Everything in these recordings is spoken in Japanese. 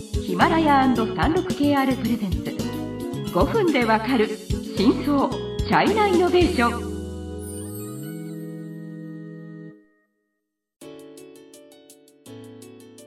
ヒマラヤ &36KR プレゼンツ。5分でわかる真相チャイナイノベーション。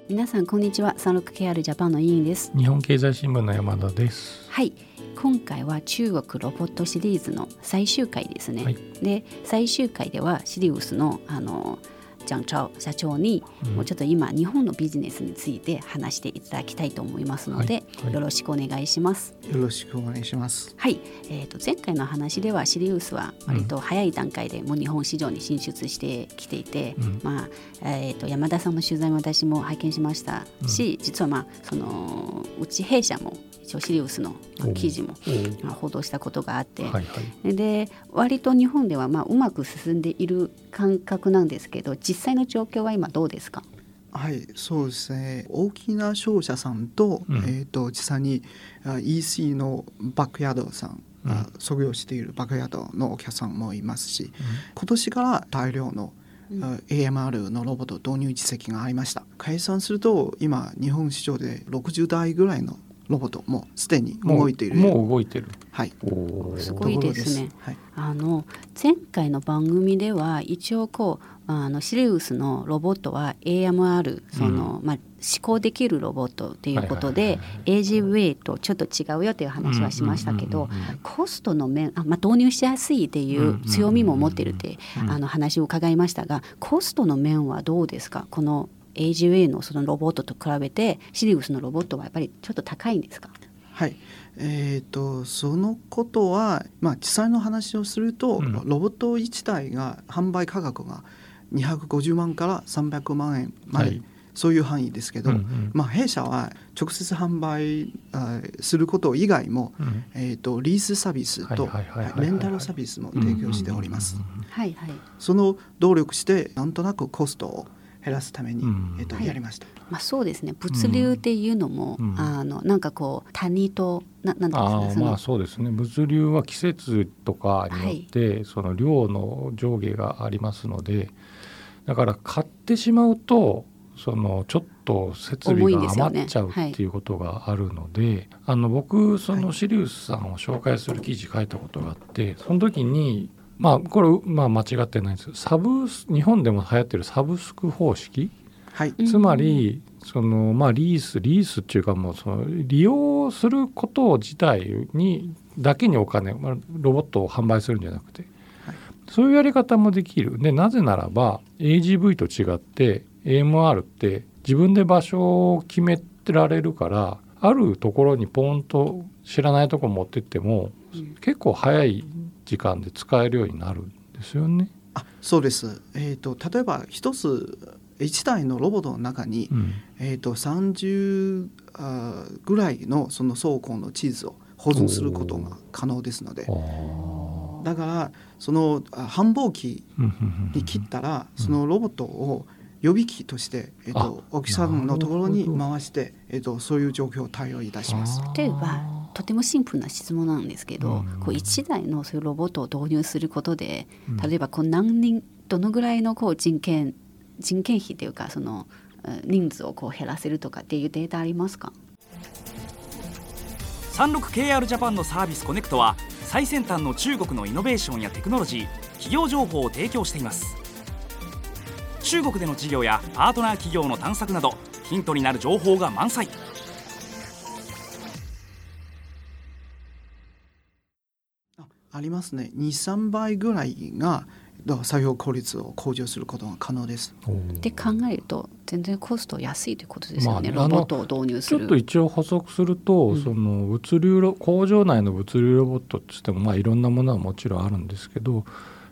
皆さんこんにちは。36KR ジャパンの委員です。日本経済新聞の山田です。はい。今回は中国ロボットシリーズの最終回ですね、はい、で最終回ではシリウスのあのジャンチャオ社長に、もうちょっと今日本のビジネスについて話していただきたいと思いますので、はい。はい、よろしくお願いします。よろしくお願いします。はい、えっ、ー、と前回の話ではシリウスは割と早い段階でもう日本市場に進出してきていて、うん、まあえっ、ー、と山田さんの取材も私も拝見しましたし、うん、実はまあそのうち弊社も一応シリウスの記事も報道したことがあって、はいはい、で割と日本ではまあうまく進んでいる感覚なんですけど実際の状況は今どうですか？はいそうですね。大きな商社さんとうん、えーと、実際に EC のバックヤードさんうん、創業しているバックヤードのお客さんもいますし、うん、今年から大量の AMR のロボット導入実績がありました。計算すると今日本市場で60台ぐらいのロボットもすでに動いている。もう動いてる。はい。すごいですね。はい、あの前回の番組では一応こうあのシリウスのロボットは AMR その、うん、まあ、思考できるロボットということで AGV とちょっと違うよという話はしましたけどコストの面あ、まあ、導入しやすいっていう強みも持ってるってあの話を伺いましたがコストの面はどうですか？この AGA のそのロボットと比べてシリウスのロボットはやっぱりちょっと高いんですか？はい。えーと、そのことは、まあ、実際の話をすると、うん、ロボット自体が販売価格が250万から300万円まで、はい、そういう範囲ですけど、うんうん、まあ、弊社は直接販売あすること以外も、うん、えーと、リースサービスとレンタルサービスも提供しております。その努力してなんとなくコストを減らすために、えっと、やりました。まあ、そうですね。物流っていうのも、うん、あのなんかこう谷とななんですかまあそうですね。物流は季節とかによって、はい、その量の上下がありますのでだから買ってしまうとそのちょっと設備が余っちゃうっていうことがあるので、ねはい、あの僕そのシリウスさんを紹介する記事書いたことがあってその時にまあこれまあ間違ってないんです。サブ日本でも流行ってるサブスク方式、はい、つまりそのまあリースリースっていうかもうその利用すること自体にだけにお金、まあ、ロボットを販売するんじゃなくて、はい、そういうやり方もできる。でなぜならば AGV と違って AMR って自分で場所を決められるからあるところにポンと知らないとこ持ってっても、結構早い時間で使えるようになるんですよね。あそうです、えーと、例えば一つ1台のロボットの中に、うん、えーと、30あぐらいのその倉庫の地図を保存することが可能ですので。だからその繁忙期に切ったらそのロボットを予備機として、えーと、お客さんのところに回して、えーと、そういう状況を対応いたします。例えばとてもシンプルな質問なんですけど、うん、こう1台のそういうロボットを導入することで、例えばこう何人どのぐらいのこう人件人件費というかその人数をこう減らせるとかっていうデータありますか？36KR ジャパンのサービスコネクトは最先端の中国のイノベーションやテクノロジー企業情報を提供しています。中国での事業やパートナー企業の探索などヒントになる情報が満載ありますね。23倍ぐらいが作業効率を向上することが可能です。で考えると全然コスト安いということですよね、まあ、ロボットを導入する。ちょっと一応補足すると、うん、その物流工場内の物流ロボットってってもまあいろんなものはもちろんあるんですけど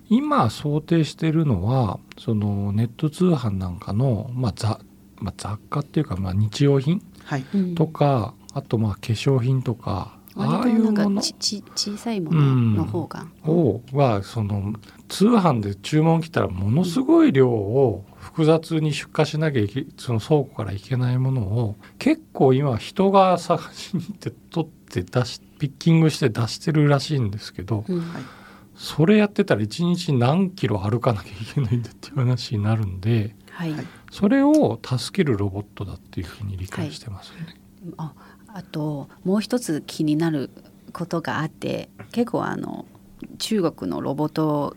今想定しているのはそのネット通販なんかの、まあ雑まあ、雑貨っていうかまあ日用品とか、はい、あとまあ化粧品とかああいうもの。ち小さいものの方が、うん、をはその通販で注文来たらものすごい量を複雑に出荷しなきゃいけその倉庫からいけないものを結構今人が探しに行って取って出しピッキングして出してるらしいんですけど、うん、それやってたら1日何キロ歩かなきゃいけないんだっていう話になるんで、はい、それを助けるロボットだっていうふうに理解してますね。はいああともう一つ気になることがあって結構あの中国のロボット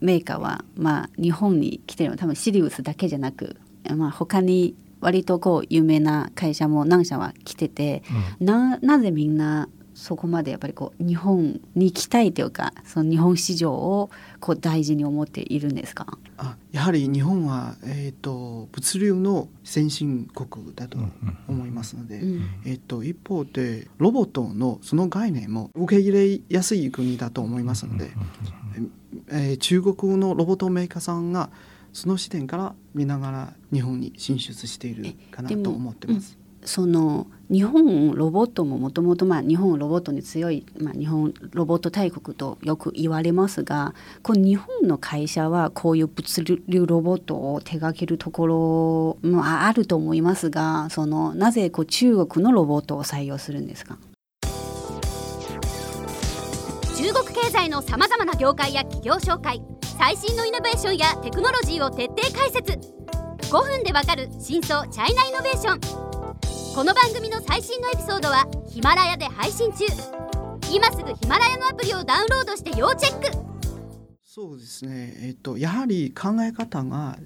メーカーは、まあ、日本に来てるのは多分シリウスだけじゃなく、まあ、他に割とこう有名な会社も何社は来てて、うん、ななぜみんなそこまでやっぱりこう日本に行きたいというかその日本市場をこう大事に思っているんですか？あやはり日本は、えーと、物流の先進国だと思いますので、うん、えーと、一方でロボットのその概念も受け入れやすい国だと思いますので、えー、中国のロボットメーカーさんがその視点から見ながら日本に進出しているかなと思ってます。その日本ロボットももともと日本ロボットに強い、まあ、日本ロボット大国とよく言われますがこの日本の会社はこういう物流ロボットを手掛けるところもあると思いますがそのなぜこう中国のロボットを採用するんですか？中国経済のさまざまな業界や企業紹介最新のイノベーションやテクノロジーを徹底解説。5分でわかる真相チャイナイノベーション。この番組の最新のエピソードはヒマラヤで配信中。今すぐヒマラヤのアプリをダウンロードして要チェック。そうですね、えっと、やはり考え方が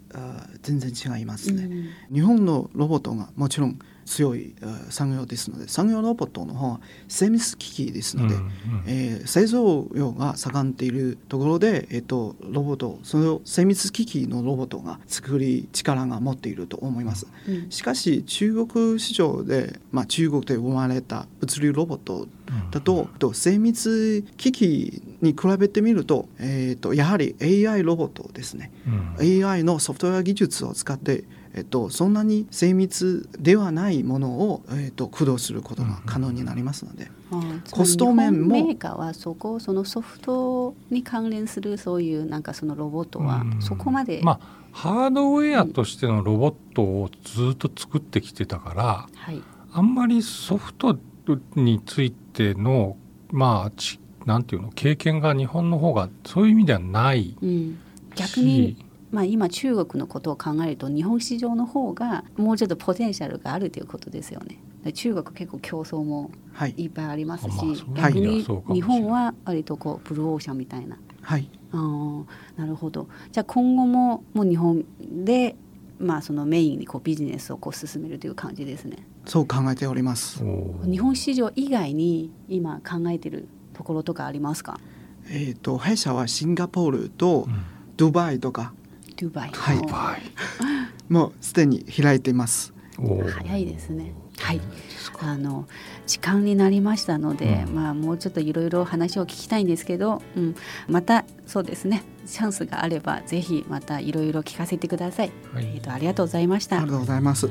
全然違いますね、うん、日本のロボットがもちろん強い産業ですので産業ロボットの方は精密機器ですので、うんうん、えー、製造業が盛んでいるところで、えーと、ロボットその精密機器のロボットが作り力が持っていると思います、うん、しかし中国市場で、まあ、中国で生まれた物流ロボットだと,、と精密機器に比べてみると,、えーと、とやはり AI ロボットですね、うん、AI のソフトウェア技術を使ってえっと、そんなに精密ではないものを、えっと、駆動することが可能になりますので、うん、コスト面もメーカーはそこそのソフトに関連するそういうなんかそのロボットはそこまで、まあハードウェアとしてのロボットをずっと作ってきてたから、はい、あんまりソフトについてのまあなんていうの経験が日本の方がそういう意味ではない、うん、逆にまあ、今中国のことを考えると日本市場の方がもうちょっとポテンシャルがあるということですよね。中国結構競争もいっぱいありますし、はい、逆に日本は割とこうブルーオーシャンみたいな。はい、あなるほどじゃあ今後ももう日本で、まあ、そのメインにこうビジネスをこう進めるという感じですね。そう考えております。日本市場以外に今考えてるところとかありますか？えっ、と弊社はシンガポールとドバイとかドバイ。はい。もうすでに開いています。早いですね。はい。あの時間になりましたので、うん、まあもうちょっといろいろ話を聞きたいんですけど、うん、またそうですね。チャンスがあればぜひまたいろいろ聞かせてください。はい、えっ、ー、とありがとうございました。ありがとうございます。